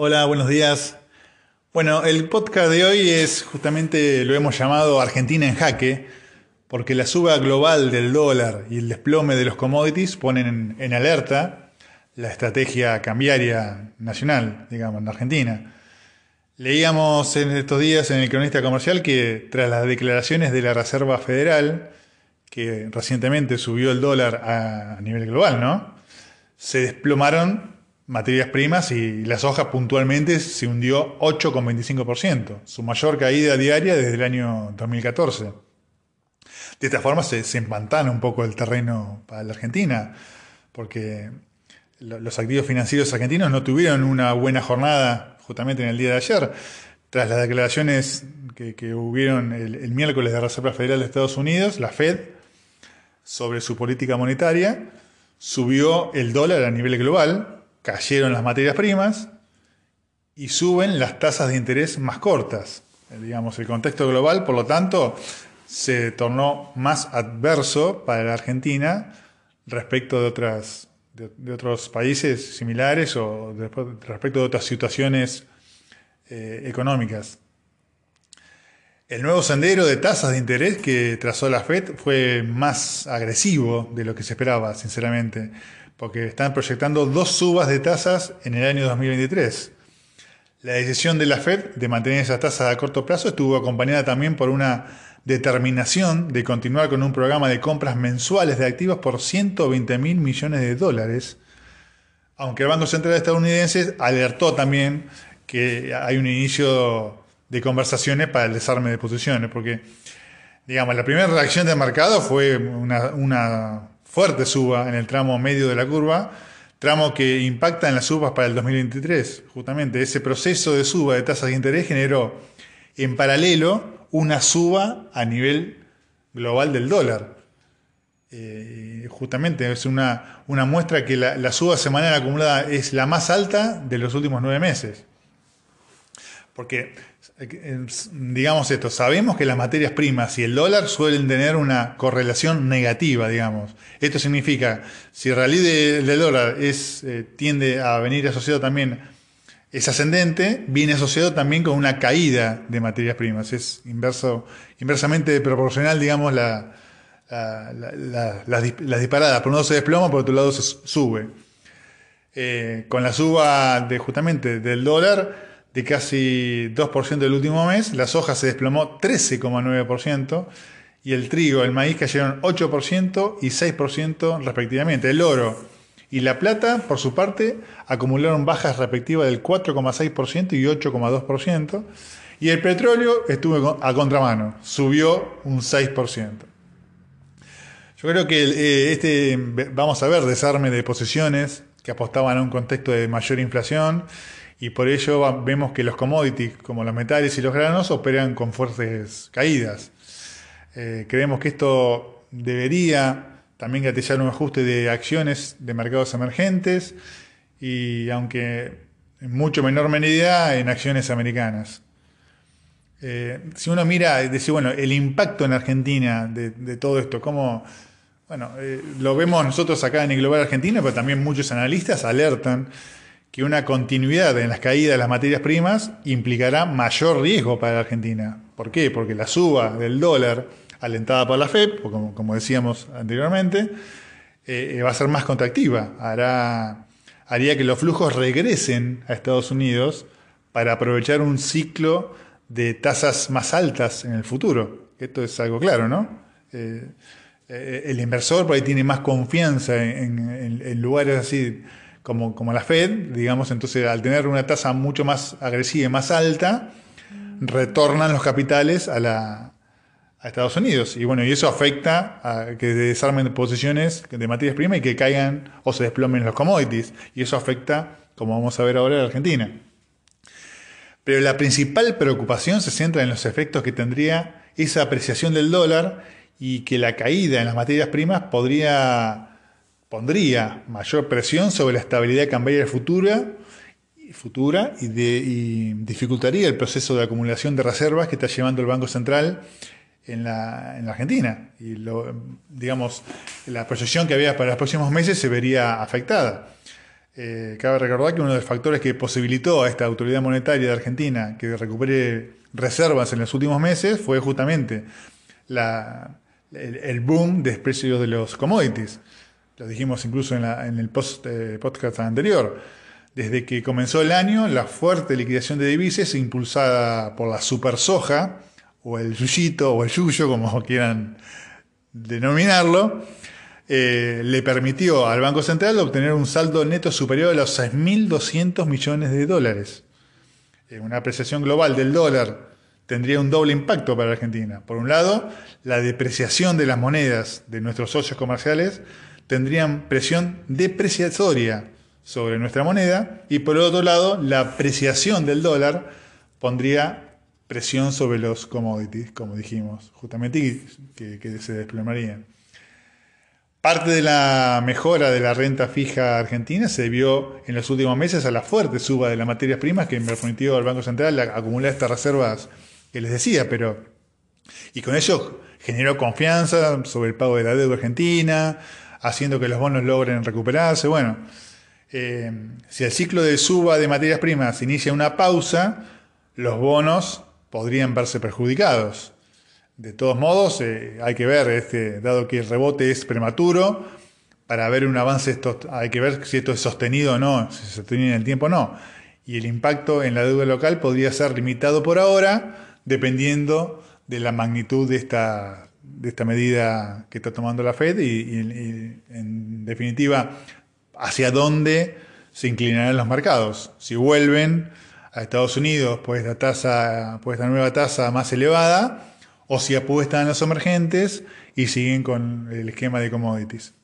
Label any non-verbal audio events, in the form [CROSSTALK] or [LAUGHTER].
Hola, buenos días. Bueno, el podcast de hoy es justamente, lo hemos llamado Argentina en jaque, porque la suba global del dólar y el desplome de los commodities ponen en, alerta la estrategia cambiaria nacional, digamos, en Argentina. Leíamos en estos días en el cronista comercial que tras las declaraciones de la Reserva Federal, que recientemente subió el dólar a nivel global, ¿no? Se desplomaron materias primas y las hojas puntualmente se hundió 8,25%, su mayor caída diaria desde el año 2014. De esta forma se, se empantana un poco el terreno para la Argentina, porque los activos financieros argentinos no tuvieron una buena jornada justamente en el día de ayer, tras las declaraciones que, hubieron el, el miércoles de la Reserva Federal de Estados Unidos, la Fed, sobre su política monetaria, subió el dólar a nivel global, cayeron las materias primas y suben las tasas de interés más cortas. Digamos, el contexto global, por lo tanto, se tornó más adverso para la Argentina respecto de, otras, de, otros países similares o respecto de otras situaciones eh, económicas. El nuevo sendero de tasas de interés que trazó la Fed fue más agresivo de lo que se esperaba, sinceramente porque están proyectando dos subas de tasas en el año 2023. La decisión de la Fed de mantener esas tasas a corto plazo estuvo acompañada también por una determinación de continuar con un programa de compras mensuales de activos por 120 mil millones de dólares, aunque el Banco Central estadounidense alertó también que hay un inicio de conversaciones para el desarme de posiciones, porque, digamos, la primera reacción del mercado fue una, una fuerte suba en el tramo medio de la curva, tramo que impacta en las subas para el 2023. Justamente ese proceso de suba de tasas de interés generó en paralelo una suba a nivel global del dólar. Eh, justamente es una, una muestra que la, la, suba semanal acumulada es la más alta de los últimos nueve meses. Porque digamos esto, sabemos que las materias primas y el dólar suelen tener una correlación negativa, digamos. Esto significa, si el rally del dólar es, eh, tiende a venir asociado también, es ascendente, viene asociado también con una caída de materias primas. Es inverso, inversamente proporcional, digamos, la, las disparadas. Por un lado se desploma, por otro lado se sube. Eh, con la suba de justamente del dólar, de casi 2% del último mes, la soja se desplomó 13,9% y el trigo, el maíz cayeron 8% y 6% respectivamente. El oro y la plata, por su parte, acumularon bajas respectivas del 4,6% y 8,2%. Y el petróleo estuvo a contramano, subió un 6%. Yo creo que eh, este, vamos a ver desarme de posiciones que apostaban a un contexto de mayor inflación y por ello vemos que los commodities como los metales y los granos operan con fuertes caídas. Eh, creemos que esto debería también gatillar un ajuste de acciones de mercados emergentes y aunque en mucho menor medida en acciones americanas. Eh, si uno mira, dice, bueno, el impacto en Argentina de, todo esto, cómo, bueno, eh, lo vemos nosotros acá en el Global Argentina, pero también muchos analistas alertan que una continuidad en las caídas de las materias primas implicará mayor riesgo para la Argentina. ¿Por qué? Porque la suba del dólar, alentada por la FED, como, como decíamos anteriormente, eh, eh, va a ser más contractiva. Hará, haría que los flujos regresen a Estados Unidos para aprovechar un ciclo de tasas más altas en el futuro. Esto es algo claro, ¿no? Eh, el inversor por ahí tiene más confianza en lugares así como, como la Fed, digamos, entonces al tener una tasa mucho más agresiva y más alta, retornan los capitales a, la, a Estados Unidos. Y bueno, y eso afecta a que desarmen posiciones de materias primas y que caigan o se desplomen los commodities. Y eso afecta, como vamos a ver ahora, a la Argentina. Pero la principal preocupación se centra en los efectos que tendría esa apreciación del dólar y que la caída en las materias primas podría pondría mayor presión sobre la estabilidad cambiaria futura, futura y, dificultaría el proceso de acumulación de reservas que está llevando el Banco Central en la, Argentina. Y digamos, la proyección que había para los próximos meses se vería afectada. Eh, cabe recordar que uno de los factores que posibilitó a esta autoridad monetaria de Argentina que recupere reservas en los últimos meses fue justamente el, boom de precios de los commodities. Lo dijimos incluso en, el eh, podcast anterior. Desde que comenzó el año, la fuerte liquidación de divisas impulsada por la super soja, o el yuyito, o el yuyo, como [LAUGHS] quieran denominarlo, eh, le permitió al Banco Central obtener un saldo neto superior a los 6.200 millones de dólares. Eh, una apreciación global del dólar tendría un doble impacto para Argentina. Por un lado, la depreciación de las monedas de nuestros socios comerciales tendrían presión depreciatoria sobre nuestra moneda y por otro lado, la apreciación del dólar pondría presión sobre los commodities, como dijimos, justamente que, se desplomarían. Parte de la mejora de la renta fija argentina se debió en los últimos meses a la fuerte suba de las materias primas que permitió al Banco Central acumular estas reservas que les decía, pero y con eso generó confianza sobre el pago de la deuda argentina, haciendo que los bonos logren recuperarse. Bueno, eh, si el ciclo de suba de materias primas inicia una pausa, los bonos podrían verse perjudicados. De todos modos, eh, hay que ver, este, dado que el rebote es prematuro, para ver un avance, esto, hay que ver si esto es sostenido o no, si se sostiene en el tiempo o no. Y el impacto en la deuda local podría ser limitado por ahora, dependiendo de la magnitud de esta, de esta medida que está tomando la Fed y, en definitiva, hacia dónde se inclinarán los mercados. Si vuelven a Estados Unidos por esta, tasa, por esta nueva tasa más elevada, o si apuestan a los emergentes y siguen con el esquema de commodities.